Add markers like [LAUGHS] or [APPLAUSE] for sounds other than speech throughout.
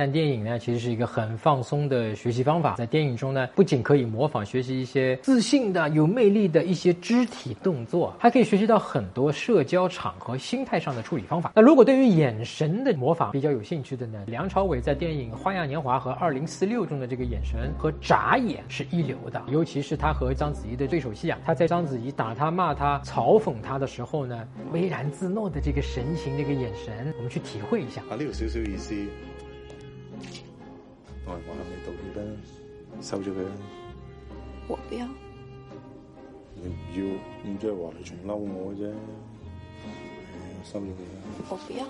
看电影呢，其实是一个很放松的学习方法。在电影中呢，不仅可以模仿学习一些自信的、有魅力的一些肢体动作，还可以学习到很多社交场合心态上的处理方法。那如果对于眼神的模仿比较有兴趣的呢，梁朝伟在电影《花样年华》和《二零四六》中的这个眼神和眨眼是一流的，尤其是他和章子怡的对手戏啊，他在章子怡打他、骂他、嘲讽他的时候呢，巍然自若的这个神情、这个眼神，我们去体会一下。啊，呢度少少意思，收咗佢啦。我不要。你唔要，咁即係話你仲嬲我啫。收咗佢啦。我不要。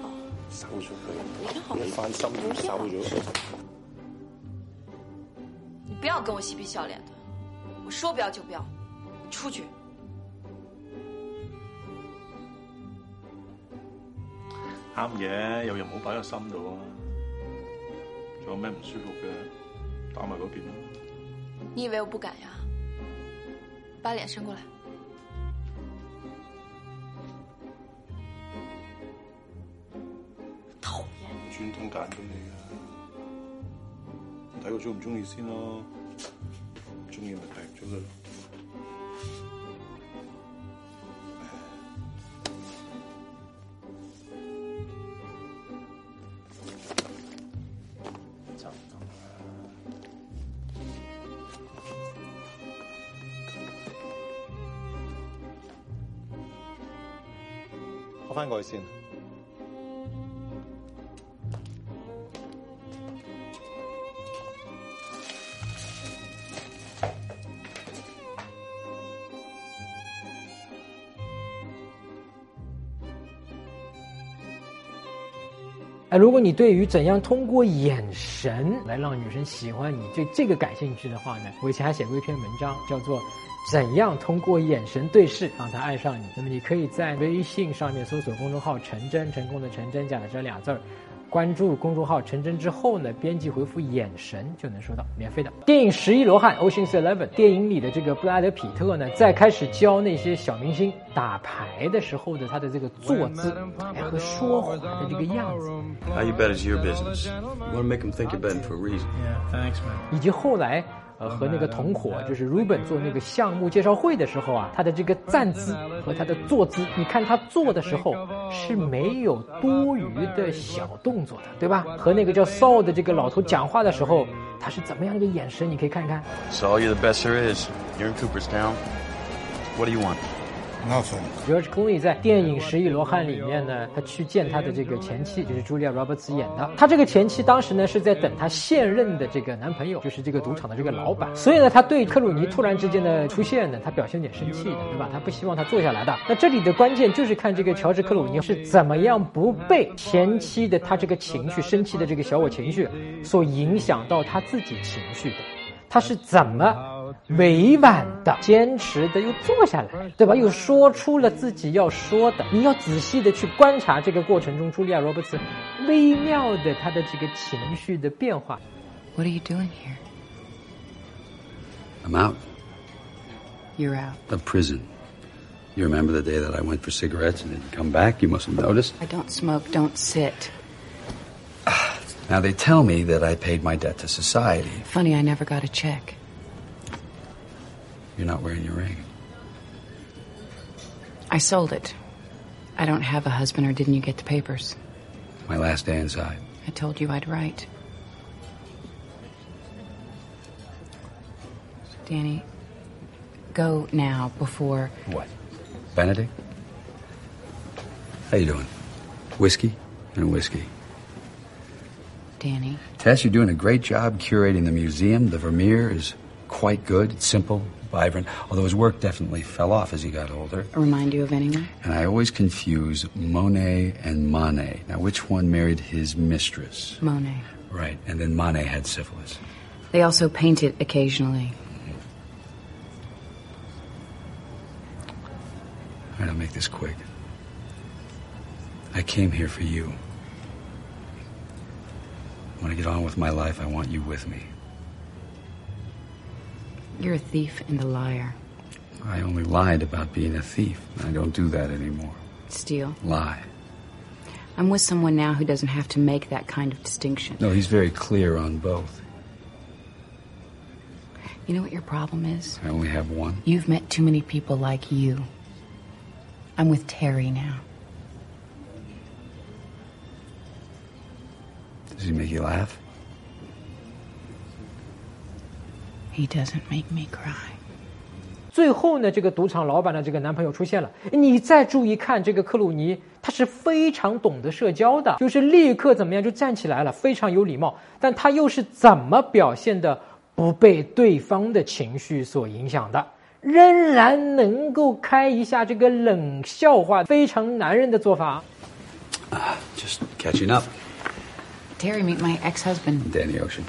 收咗佢。不要。你翻心不要收咗佢。你不要跟我嬉皮笑脸的，我说不要就不要，你出去。啱嘅，有人唔好擺喺個心度啊。仲有咩唔舒服嘅，打埋嗰邊啦。你以为我不敢呀？把脸伸过来。讨厌！專登揀咗你啊，睇我中唔中意先咯。唔中意咪睇咗佢咯。我翻过去先。哎，如果你对于怎样通过眼神来让女生喜欢你，对这个感兴趣的话呢，我以前还写过一篇文章，叫做《怎样通过眼神对视让她爱上你》。那么你可以在微信上面搜索公众号“陈真”，成功的陈真，假的这俩字儿。关注公众号陈真之后呢，编辑回复“眼神”就能收到免费的电影《十一罗汉》（Ocean's Eleven）。电影里的这个布拉德·皮特呢，在开始教那些小明星打牌的时候的他的这个坐姿，哎和说话的这个样子，How you bet is your business. You want to make them think you're betting for a reason. Yeah, thanks, man. 以及后来。呃，和那个同伙就是 Ruben 做那个项目介绍会的时候啊，他的这个站姿和他的坐姿，你看他坐的时候是没有多余的小动作的，对吧？和那个叫 Saul 的这个老头讲话的时候，他是怎么样一个眼神？你可以看看。Saul, you're the best there is. You're in Cooperstown. What do you want? Nothing. George Clooney 在电影《十亿罗汉》里面呢，他去见他的这个前妻，就是 Julia Roberts 演的。他这个前妻当时呢是在等他现任的这个男朋友，就是这个赌场的这个老板。所以呢，他对克鲁尼突然之间的出现呢，他表现有点生气的，对吧？他不希望他坐下来的。那这里的关键就是看这个乔治克鲁尼是怎么样不被前妻的他这个情绪、生气的这个小我情绪所影响到他自己情绪的。他是怎么委婉的、坚持的又坐下来，对吧？又说出了自己要说的。你要仔细的去观察这个过程中，茱莉亚·罗伯茨微妙的她的这个情绪的变化。 What are you doing here? I'm out You're out. of prison. You remember the day that I went for cigarettes and didn't come back? You must have noticed. I don't smoke, don't sit. [SIGHS] Now they tell me that I paid my debt to society. Funny, I never got a check. You're not wearing your ring. I sold it. I don't have a husband, or didn't you get the papers? My last day inside. I told you I'd write. Danny, go now before. What? Benedict? How you doing? Whiskey and whiskey. Danny, Tess, you're doing a great job curating the museum. The Vermeer is quite good. It's simple, vibrant, although his work definitely fell off as he got older. remind you of anyone? And I always confuse Monet and Manet. Now, which one married his mistress? Monet. Right, and then Manet had syphilis. They also painted occasionally. All right, I'll make this quick. I came here for you. When I get on with my life, I want you with me. You're a thief and a liar. I only lied about being a thief. I don't do that anymore. Steal. Lie. I'm with someone now who doesn't have to make that kind of distinction. No, he's very clear on both. You know what your problem is? I only have one. You've met too many people like you. I'm with Terry now. Does he make you laugh? He doesn't make me cry. 最后呢，这个赌场老板的这个男朋友出现了。你再注意看这个克鲁尼，他是非常懂得社交的，就是立刻怎么样就站起来了，非常有礼貌。但他又是怎么表现的不被对方的情绪所影响的，仍然能够开一下这个冷笑话，非常男人的做法。Just catching up. Terry, meet my ex-husband. Danny Ocean.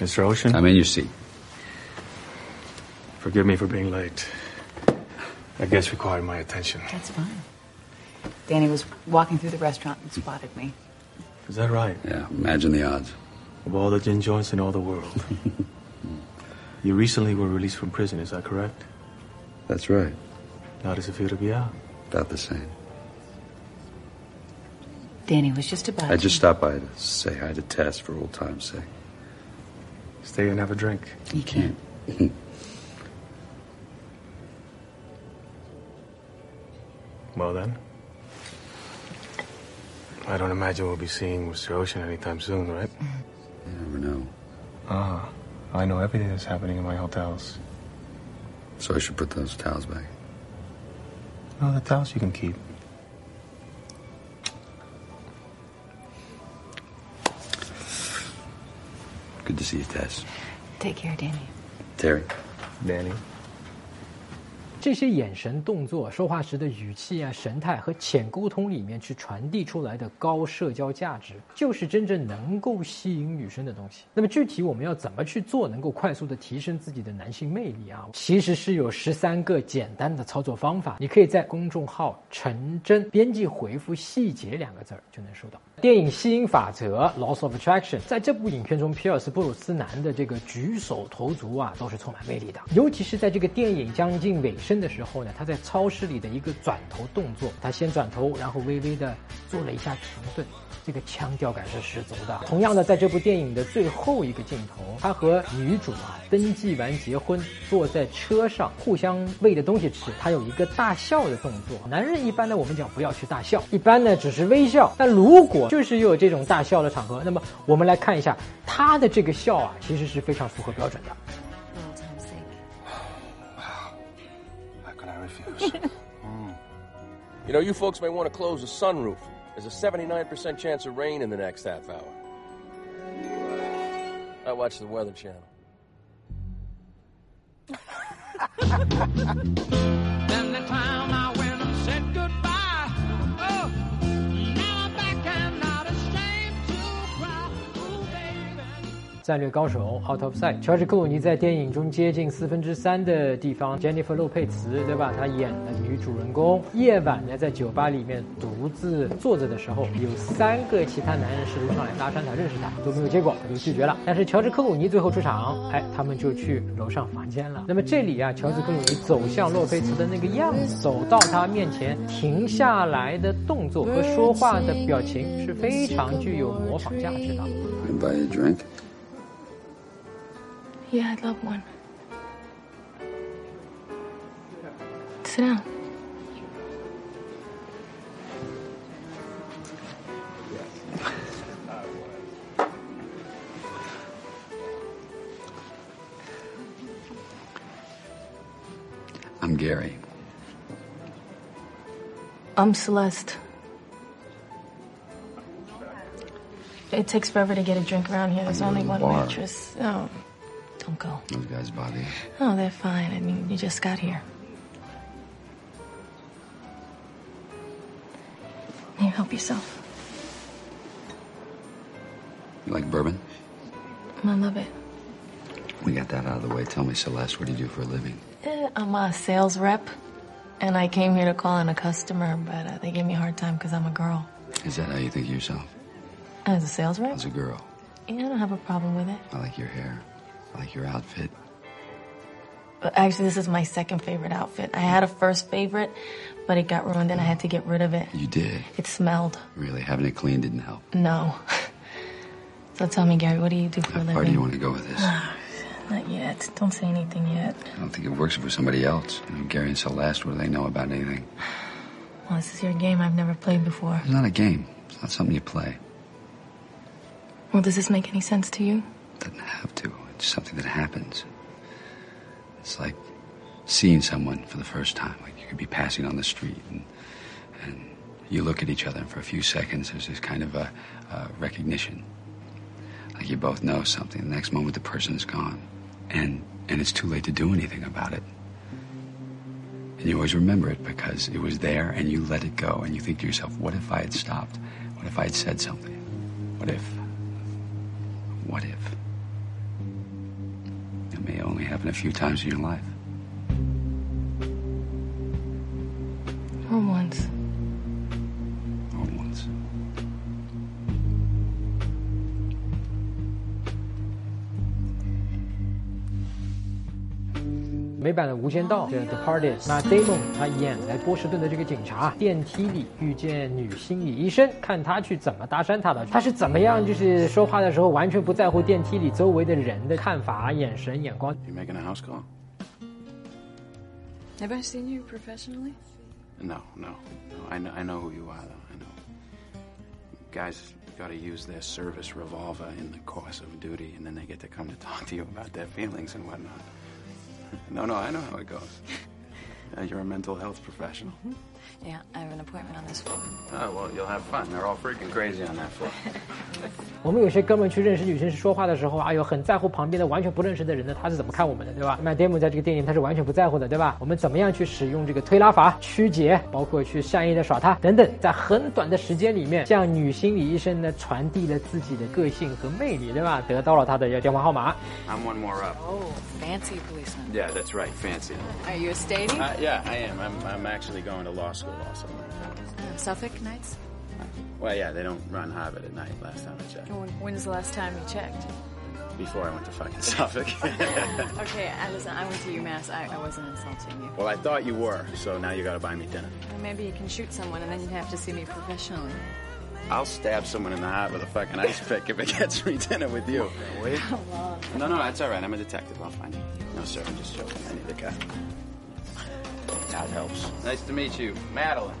Mr. Ocean, I'm in your seat. Forgive me for being late. I guess required my attention. That's fine. Danny was walking through the restaurant and spotted me. Is that right? Yeah, imagine the odds. Of all the gin joints in all the world. [LAUGHS] you recently were released from prison, is that correct? That's right. How does it feel to be out? About the same. Danny was just about. I just stopped by to say hi to Tess for old time's sake. Stay and have a drink. You can't. [LAUGHS] Well then. I don't imagine we'll be seeing Mr. Ocean anytime soon, right? You never know. Ah, I know everything that's happening in my hotels. So I should put those towels back. No, the towels you can keep. Good to see you, Tess. Take care, Danny. Terry. Danny. 这些眼神、动作、说话时的语气啊、神态和浅沟通里面去传递出来的高社交价值，就是真正能够吸引女生的东西。那么具体我们要怎么去做，能够快速的提升自己的男性魅力啊？其实是有十三个简单的操作方法，你可以在公众号“陈真”编辑回复“细节”两个字儿就能收到。电影《吸引法则》（Laws of Attraction） 在这部影片中，皮尔斯·布鲁斯南的这个举手投足啊，都是充满魅力的。尤其是在这个电影将近尾声的时候呢，他在超市里的一个转头动作，他先转头，然后微微的做了一下停顿，这个腔调感是十足的。同样的，在这部电影的最后一个镜头，他和女主啊登记完结婚，坐在车上互相喂的东西吃，他有一个大笑的动作。男人一般呢，我们讲不要去大笑，一般呢只是微笑。但如果就是有这种大笑的场合，那么我们来看一下他的这个笑啊，其实是非常符合标准的。You know, you folks may want to close the sunroof. There's a 79% chance of rain in the next half hour. I watch the Weather Channel. [LAUGHS] 战略高手 Out of Sight，乔治·克鲁尼在电影中接近四分之三的地方，Jennifer 洛佩茨对吧？她演的女主人公。夜晚呢，在酒吧里面独自坐着的时候，有三个其他男人试图上来搭讪她，认识她都没有结果，她就拒绝了。但是乔治·克鲁尼最后出场，哎，他们就去楼上房间了。那么这里啊，乔治·克鲁尼走向洛佩茨的那个样子，走到她面前停下来的动作和说话的表情是非常具有模仿价值的。Yeah, I'd love one. Sit down. I'm Gary. I'm Celeste. It takes forever to get a drink around here. There's only one Bar. waitress. Oh, don't go. Those guys bother you. Oh, they're fine. I mean, you just got here. Here, help yourself. You like bourbon? I love it. We got that out of the way. Tell me, Celeste, what do you do for a living? Eh, I'm a sales rep, and I came here to call in a customer, but uh, they gave me a hard time because I'm a girl. Is that how you think of yourself? As a sales rep? As a girl? Yeah, I don't have a problem with it. I like your hair. I like your outfit. Actually, this is my second favorite outfit. I had a first favorite, but it got ruined and I had to get rid of it. You did. It smelled. Really, having it clean didn't help. No. So tell me, Gary, what do you do for a How living? far do you want to go with this? Ah, not yet. Don't say anything yet. I don't think it works for somebody else. You know, Gary and Celeste, what do they know about anything? Well, this is your game I've never played before. It's not a game. It's not something you play. Well, does this make any sense to you? Doesn't have to. It's something that happens. It's like seeing someone for the first time. Like you could be passing on the street and, and you look at each other and for a few seconds there's this kind of a, a recognition. Like you both know something. The next moment the person is gone. And, and it's too late to do anything about it. And you always remember it because it was there and you let it go and you think to yourself, what if I had stopped? What if I had said something? What if? What if? May only happen a few times in your life. Or once. 版的《无间道》这《Departed》，那 Damon 他演来波士顿的这个警察，电梯里遇见女心理医生，看他去怎么搭讪他的，他是怎么样就是说话的时候完全不在乎电梯里周围的人的看法、眼神、眼光。You making a house call? Have I seen you professionally? No, no, no. I know, I know who you are, though. I know. Guys got to use their service revolver in the course of duty, and then they get to come to talk to you about their feelings and whatnot. No, no, I know how it goes. Uh, you're a mental health professional. Yeah, I have an appointment on this floor. Oh, well, you'll have fun. They're all freaking crazy on that floor. 我们有些哥们去认识女生是说话的时候哎呦很在乎旁边的完全不认识的人呢，他是怎么看我们的，对吧？那 Damon 在这个电影他是完全不在乎的，对吧？我们怎么样去使用这个推拉法、曲解，包括去善意的耍他等等，在很短的时间里面，向女心理医生呢传递了自己的个性和魅力，对吧？得到了他的电话号码。I'm one more up. Oh, fancy policeman. Yeah, that's right. Fancy. Are you a? Uh, yeah, I am. I'm, I'm actually going to law school also. Uh, Suffolk nights? Well, yeah, they don't run Harvard at night, last time I checked. When, when's the last time you checked? Before I went to fucking [LAUGHS] Suffolk. [LAUGHS] Okay, I, listen, I went to UMass. I, I wasn't insulting you. well, I thought you were, so now you gotta buy me dinner. Well, maybe you can shoot someone and then you'd have to see me professionally. I'll stab someone in the heart with a fucking ice pick if it [LAUGHS] gets me dinner with you. You? No, no, that's all right. I'm a detective. I'll find you. No, sir, I'm just joking. I need a car. That helps. Nice to meet you, Madolyn.